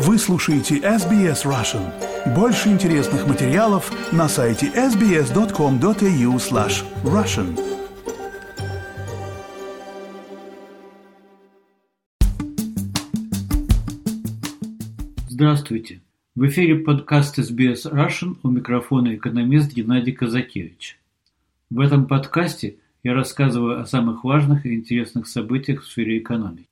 Вы слушаете SBS Russian. Больше интересных материалов на сайте sbs.com.au slash russian. Здравствуйте. В эфире подкаст SBS Russian у микрофона экономист Геннадий Казакевич. В этом подкасте я рассказываю о самых важных и интересных событиях в сфере экономики.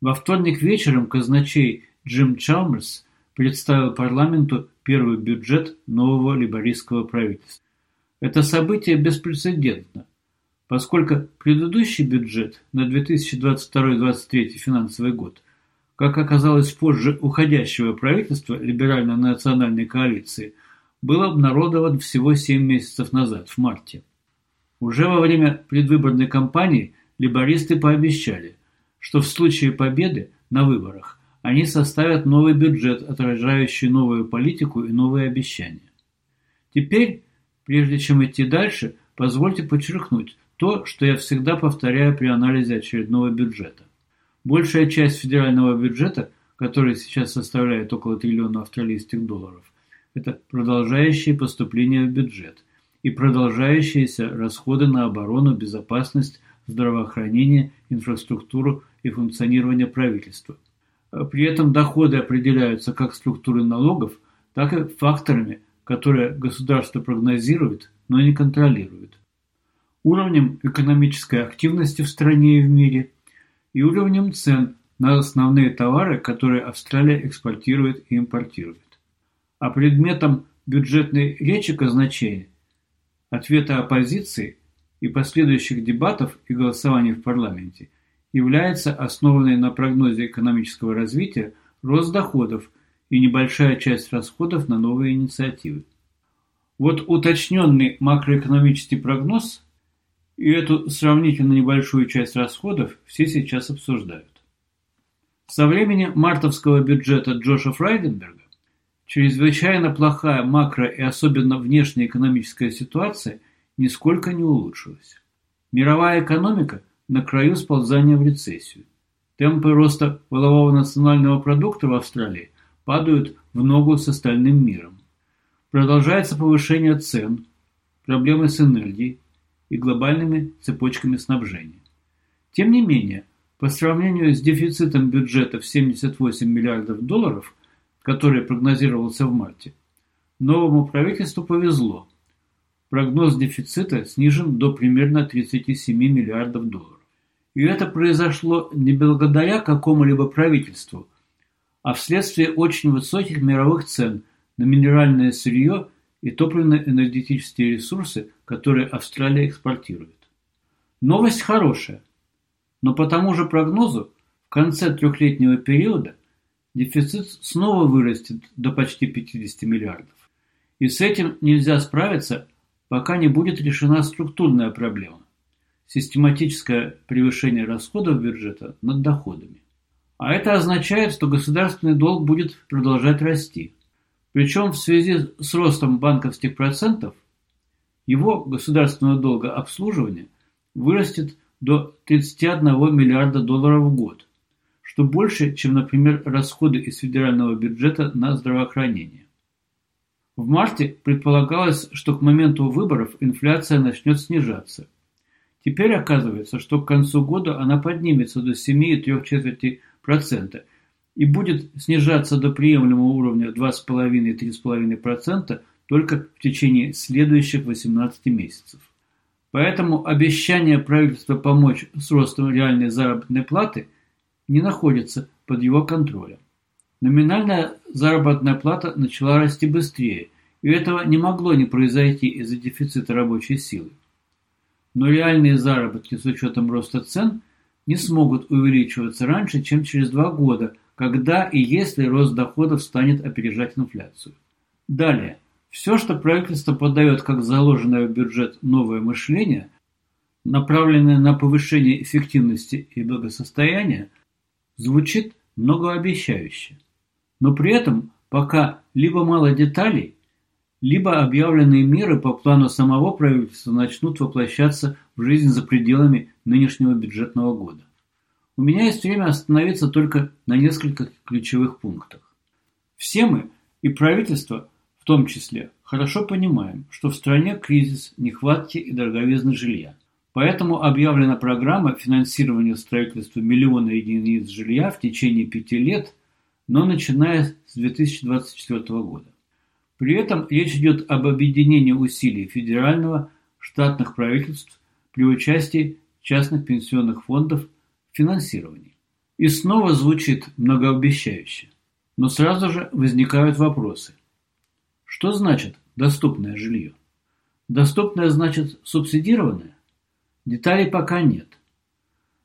Во вторник вечером казначей Джим Чалмерс представил парламенту первый бюджет нового лейбористского правительства. Это событие беспрецедентно, поскольку предыдущий бюджет на 2022-2023 финансовый год, как оказалось позже уходящего правительства либерально-национальной коалиции, был обнародован всего 7 месяцев назад, в марте. Уже во время предвыборной кампании либористы пообещали, что в случае победы на выборах они составят новый бюджет, отражающий новую политику и новые обещания. Теперь, прежде чем идти дальше, позвольте подчеркнуть то, что я всегда повторяю при анализе очередного бюджета. Большая часть федерального бюджета, который сейчас составляет около триллиона австралийских долларов, это продолжающие поступления в бюджет и продолжающиеся расходы на оборону, безопасность, здравоохранение, инфраструктуру и функционирование правительства. При этом доходы определяются как структурой налогов, так и факторами, которые государство прогнозирует, но не контролирует. Уровнем экономической активности в стране и в мире и уровнем цен на основные товары, которые Австралия экспортирует и импортирует. А предметом бюджетной речи казначея, ответа оппозиции и последующих дебатов и голосований в парламенте является основанной на прогнозе экономического развития рост доходов и небольшая часть расходов на новые инициативы. Вот уточненный макроэкономический прогноз и эту сравнительно небольшую часть расходов все сейчас обсуждают. Со времени мартовского бюджета Джоша Фрайденберга чрезвычайно плохая макро- и особенно внешнеэкономическая ситуация нисколько не улучшилась. Мировая экономика на краю сползания в рецессию. Темпы роста валового национального продукта в Австралии падают в ногу с остальным миром. Продолжается повышение цен, проблемы с энергией и глобальными цепочками снабжения. Тем не менее, по сравнению с дефицитом бюджета в 78 миллиардов долларов, который прогнозировался в марте, новому правительству повезло. Прогноз дефицита снижен до примерно 37 миллиардов долларов. И это произошло не благодаря какому-либо правительству, а вследствие очень высоких мировых цен на минеральное сырье и топливно-энергетические ресурсы, которые Австралия экспортирует. Новость хорошая, но по тому же прогнозу в конце трехлетнего периода дефицит снова вырастет до почти 50 миллиардов. И с этим нельзя справиться, пока не будет решена структурная проблема систематическое превышение расходов бюджета над доходами. А это означает, что государственный долг будет продолжать расти. Причем в связи с ростом банковских процентов его государственного долга обслуживания вырастет до 31 миллиарда долларов в год, что больше, чем, например, расходы из федерального бюджета на здравоохранение. В марте предполагалось, что к моменту выборов инфляция начнет снижаться – Теперь оказывается, что к концу года она поднимется до 7,3% и будет снижаться до приемлемого уровня 2,5-3,5% только в течение следующих 18 месяцев. Поэтому обещание правительства помочь с ростом реальной заработной платы не находится под его контролем. Номинальная заработная плата начала расти быстрее, и этого не могло не произойти из-за дефицита рабочей силы но реальные заработки с учетом роста цен не смогут увеличиваться раньше, чем через два года, когда и если рост доходов станет опережать инфляцию. Далее. Все, что правительство подает как заложенное в бюджет новое мышление, направленное на повышение эффективности и благосостояния, звучит многообещающе. Но при этом пока либо мало деталей, либо объявленные меры по плану самого правительства начнут воплощаться в жизнь за пределами нынешнего бюджетного года. У меня есть время остановиться только на нескольких ключевых пунктах. Все мы, и правительство в том числе, хорошо понимаем, что в стране кризис нехватки и дороговизны жилья. Поэтому объявлена программа финансирования строительства миллиона единиц жилья в течение пяти лет, но начиная с 2024 года. При этом речь идет об объединении усилий федерального, штатных правительств при участии частных пенсионных фондов в финансировании. И снова звучит многообещающе. Но сразу же возникают вопросы. Что значит доступное жилье? Доступное значит субсидированное? Деталей пока нет.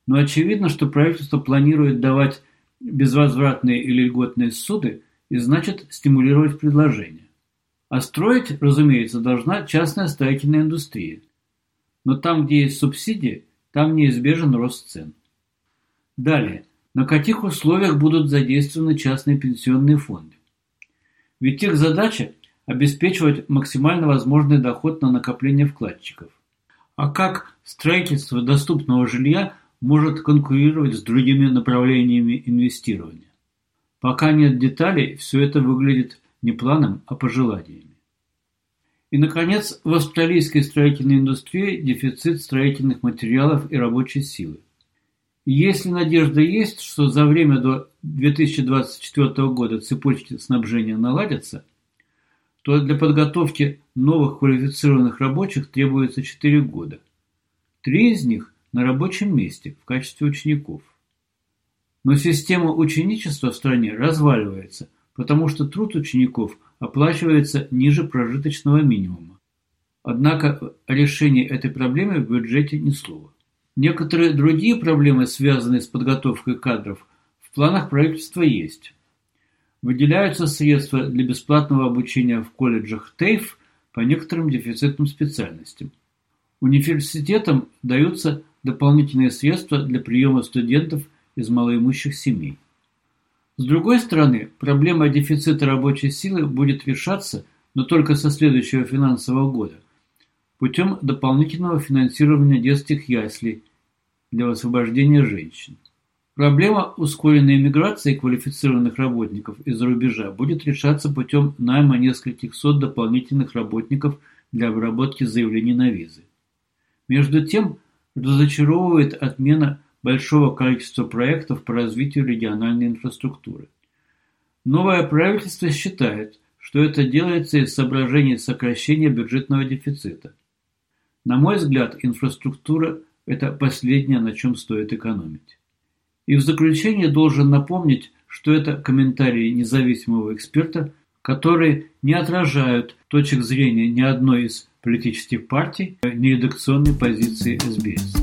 Но очевидно, что правительство планирует давать безвозвратные или льготные суды и значит стимулировать предложение. А строить, разумеется, должна частная строительная индустрия. Но там, где есть субсидии, там неизбежен рост цен. Далее. На каких условиях будут задействованы частные пенсионные фонды? Ведь их задача – обеспечивать максимально возможный доход на накопление вкладчиков. А как строительство доступного жилья может конкурировать с другими направлениями инвестирования? Пока нет деталей, все это выглядит не планом, а пожеланиями. И, наконец, в австралийской строительной индустрии дефицит строительных материалов и рабочей силы. Если надежда есть, что за время до 2024 года цепочки снабжения наладятся, то для подготовки новых квалифицированных рабочих требуется 4 года. Три из них на рабочем месте в качестве учеников. Но система ученичества в стране разваливается – потому что труд учеников оплачивается ниже прожиточного минимума. Однако о решении этой проблемы в бюджете ни слова. Некоторые другие проблемы, связанные с подготовкой кадров, в планах правительства есть. Выделяются средства для бесплатного обучения в колледжах ТЭЙФ по некоторым дефицитным специальностям. Университетам даются дополнительные средства для приема студентов из малоимущих семей. С другой стороны, проблема дефицита рабочей силы будет решаться, но только со следующего финансового года, путем дополнительного финансирования детских яслей для освобождения женщин. Проблема ускоренной миграции квалифицированных работников из-за рубежа будет решаться путем найма нескольких сот дополнительных работников для обработки заявлений на визы. Между тем, разочаровывает отмена большого количества проектов по развитию региональной инфраструктуры. Новое правительство считает, что это делается из соображений сокращения бюджетного дефицита. На мой взгляд, инфраструктура – это последнее, на чем стоит экономить. И в заключение должен напомнить, что это комментарии независимого эксперта, которые не отражают точек зрения ни одной из политических партий, ни редакционной позиции СБС.